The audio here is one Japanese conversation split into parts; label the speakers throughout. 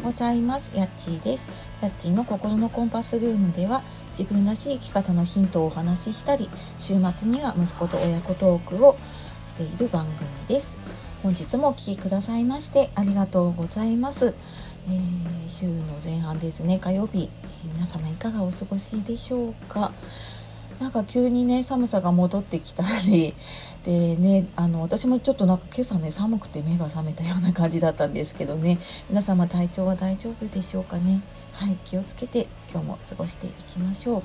Speaker 1: ございます。やっちーです。やっちーの心のコンパスルームでは自分らしい生き方のヒントをお話ししたり週末には息子と親子トークをしている番組です。本日もお聴きくださいましてありがとうございます、えー、週の前半ですね。火曜日皆様いかがお過ごしでしょうか？なんか急にね寒さが戻ってきたり でねあの私もちょっとなんか今朝ね寒くて目が覚めたような感じだったんですけどね。皆様体調は大丈夫でしょうかね？はい気をつけて今日も過ごしていきましょう。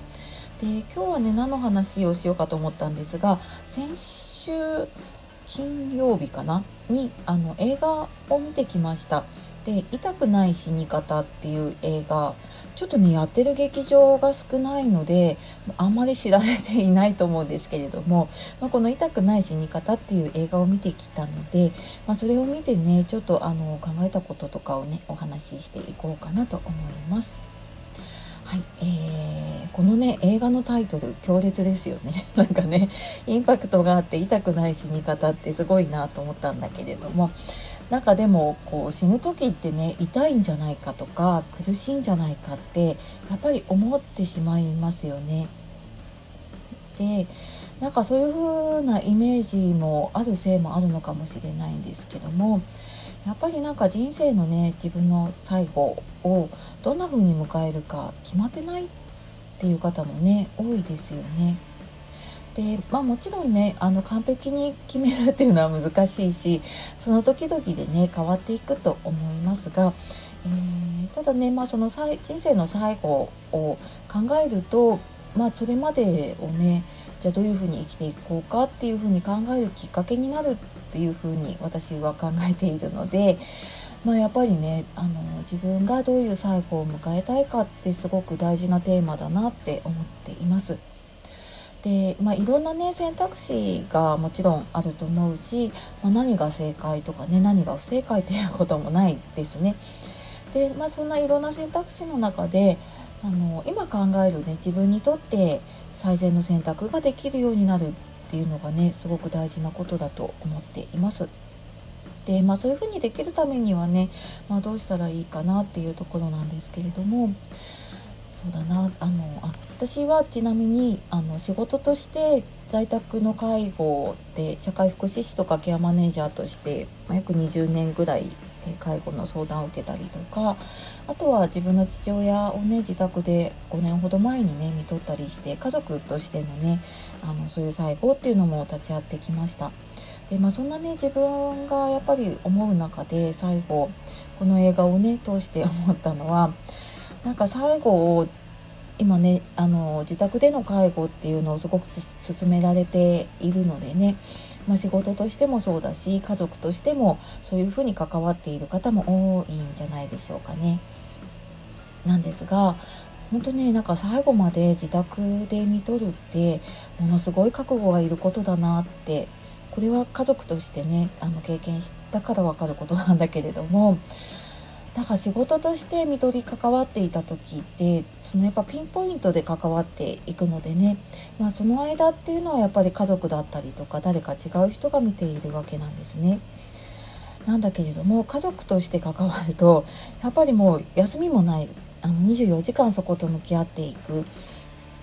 Speaker 1: で今日はね何の話をしようかと思ったんですが先週金曜日かな？にあの映画を見てきました。で「痛くない死に方」っていう映画ちょっとねやってる劇場が少ないのであんまり知られていないと思うんですけれども、まあ、この「痛くない死に方」っていう映画を見てきたので、まあ、それを見てねちょっとあの考えたこととかをねお話ししていこうかなと思います。はい、えー、このね映画のタイトル強烈ですよね なんかねインパクトがあって痛くない死に方ってすごいなと思ったんだけれどもなんかでもこう死ぬ時ってね痛いんじゃないかとか苦しいんじゃないかってやっぱり思ってしまいますよね。でなんかそういう風なイメージもあるせいもあるのかもしれないんですけどもやっぱりなんか人生のね自分の最後をどんな風に迎えるか決まってないっていう方もね多いですよね。でまあ、もちろんねあの完璧に決めるっていうのは難しいしその時々でね変わっていくと思いますが、えー、ただね、まあ、その人生の最後を考えると、まあ、それまでをねじゃあどういうふうに生きていこうかっていうふうに考えるきっかけになるっていうふうに私は考えているので。まあ、やっぱりねあの自分がどういう最後を迎えたいかってすごく大事なテーマだなって思っています。で、まあ、いろんなね選択肢がもちろんあると思うし、まあ、何が正解とかね何が不正解ということもないですね。で、まあ、そんないろんな選択肢の中であの今考えるね自分にとって最善の選択ができるようになるっていうのがねすごく大事なことだと思っています。でまあそういうふうにできるためにはね、まあ、どうしたらいいかなっていうところなんですけれどもそうだなあのあ私はちなみにあの仕事として在宅の介護で社会福祉士とかケアマネージャーとして、約20年ぐらい介護の相談を受けたりとかあとは自分の父親をね自宅で5年ほど前にね見とったりして家族としてのねあのそういう最後っていうのも立ち会ってきました。でまあ、そんなね自分がやっぱり思う中で最後この映画をね通して思ったのはなんか最後を今ねあの自宅での介護っていうのをすごく進められているのでね、まあ、仕事としてもそうだし家族としてもそういうふうに関わっている方も多いんじゃないでしょうかね。なんですが本当ねなんか最後まで自宅で見とるってものすごい覚悟がいることだなってこれは家族としてねあの経験したから分かることなんだけれどもだから仕事として見取り関わっていた時ってそのやっぱピンポイントで関わっていくのでね、まあ、その間っていうのはやっぱり家族だったりとか誰か違う人が見ているわけなんですね。なんだけれども家族として関わるとやっぱりもう休みもないあの24時間そこと向き合っていく。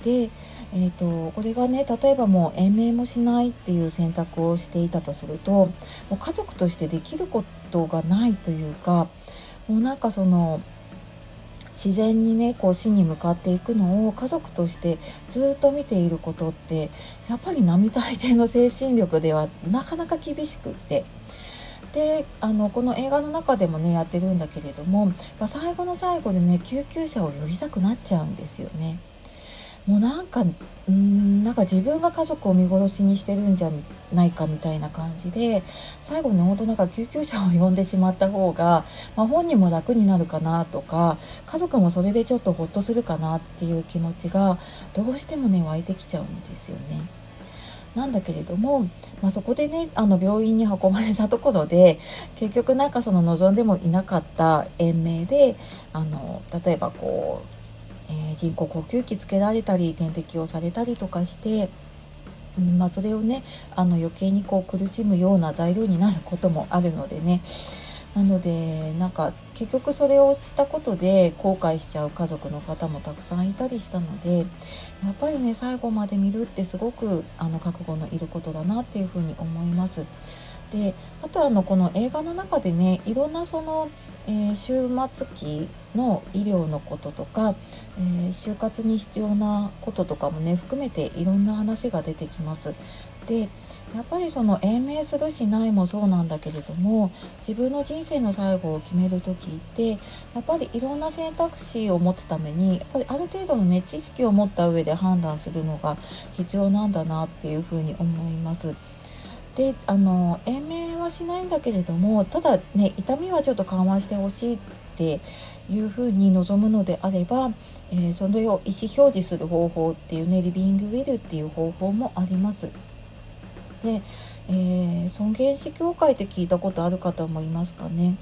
Speaker 1: で、えーと、これがね例えばもう延命もしないっていう選択をしていたとするともう家族としてできることがないというかもうなんかその自然にねこう死に向かっていくのを家族としてずっと見ていることってやっぱり並大抵の精神力ではなかなか厳しくってであのこの映画の中でもねやってるんだけれども最後の最後でね救急車を呼びたくなっちゃうんですよね。もうなんかうんなんか自分が家族を見殺しにしてるんじゃないかみたいな感じで最後に本当なんか救急車を呼んでしまった方が、まあ、本人も楽になるかなとか家族もそれでちょっとホッとするかなっていう気持ちがどうしてもね湧いてきちゃうんですよね。なんだけれども、まあ、そこでねあの病院に運ばれたところで結局なんかその望んでもいなかった延命であの例えばこうえー、人工呼吸器つけられたり点滴をされたりとかして、うんまあ、それをねあの余計にこう苦しむような材料になることもあるのでねなのでなんか結局それをしたことで後悔しちゃう家族の方もたくさんいたりしたのでやっぱりね最後まで見るってすごくあの覚悟のいることだなっていうふうに思います。であとあのこの映画の中でねいろんなその、えー、終末期の医療のこととか、えー、就活に必要なこととかもね含めていろんな話が出てきます。でやっぱりその延命するしないもそうなんだけれども自分の人生の最後を決める時ってやっぱりいろんな選択肢を持つためにやっぱりある程度のね知識を持った上で判断するのが必要なんだなっていうふうに思います。であの延命はしないんだけれどもただね痛みはちょっと緩和してほしいっていうふうに望むのであれば、えー、それを意思表示する方法っていうねリビングウィルっていう方法もあります。で、えー、尊厳死協会って聞いたことある方もいますかね。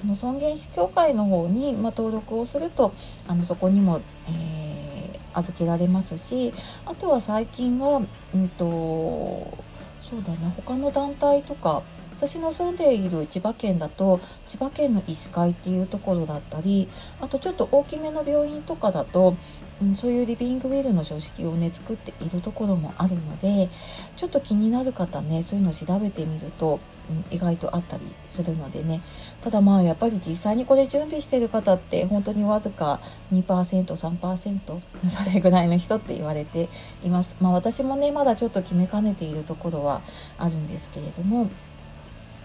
Speaker 1: その尊厳死協会の方に、まあ、登録をするとあのそこにも、えー、預けられますしあとは最近は、うんと、そうだね他の団体とか私の住んでいる千葉県だと千葉県の医師会っていうところだったりあとちょっと大きめの病院とかだとうん、そういうリビングウェルの書式をね作っているところもあるのでちょっと気になる方ねそういうのを調べてみると、うん、意外とあったりするのでね。ただまあやっぱり実際にこれ準備してる方って本当にわずか 2%3% それぐらいの人って言われています。まあ私もねまだちょっと決めかねているところはあるんですけれども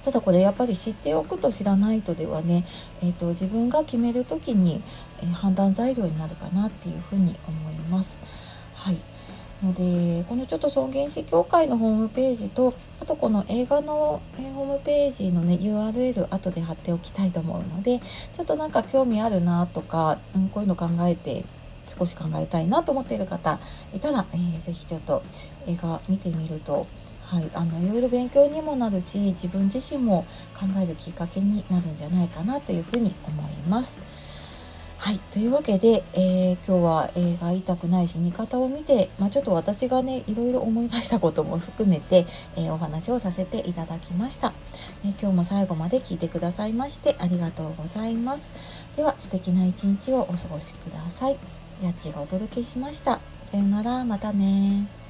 Speaker 1: ただこれやっぱり知っておくと知らないとではね、えーと、自分が決める時に、え、判断材料になるかなっていうふうに思います。はいのでこのちょっと尊厳死協会のホームページとあとこの映画の、ホームページのね URL 後で貼っておきたいと思うのでちょっとなんか興味あるなとか、うん、こういうの考えて少し考えたいなと思っている方いたら、えー、ぜひちょっと映画見てみるとはい、あのいろいろ勉強にもなるし自分自身も考えるきっかけになるんじゃないかなというふうに思います。はい、というわけで、えー、今日は映画「痛くない死に方」を見て、まあ、ちょっと私がねいろいろ思い出したことも含めて、えー、お話をさせていただきました、えー、今日も最後まで聞いてくださいましてありがとうございます。では素敵な一日をお過ごしください。やっちがお届けしました。さようならまたね